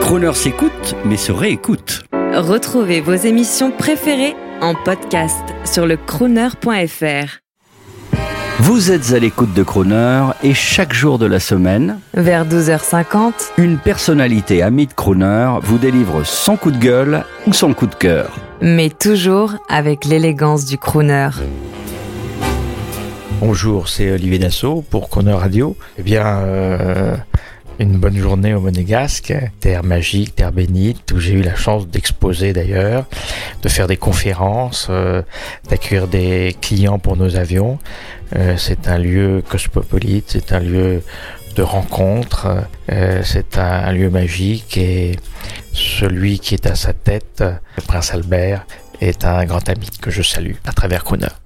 Croner s'écoute, mais se réécoute. Retrouvez vos émissions préférées en podcast sur le crooner.fr. Vous êtes à l'écoute de Croner et chaque jour de la semaine, Vers 12h50, une personnalité amie de Croner vous délivre son coup de gueule ou son coup de cœur. mais toujours avec l'élégance du crooner. Bonjour, c'est Olivier Dassault pour Croner Radio. Eh bien, euh, une bonne journée au Monégasque, terre magique, terre bénite, où j'ai eu la chance d'exposer d'ailleurs, de faire des conférences, euh, d'accueillir des clients pour nos avions. Euh, c'est un lieu cosmopolite, c'est un lieu de rencontre, euh, c'est un, lieu magique et celui qui est à sa tête, le prince Albert, est un grand ami que je salue à travers Croner.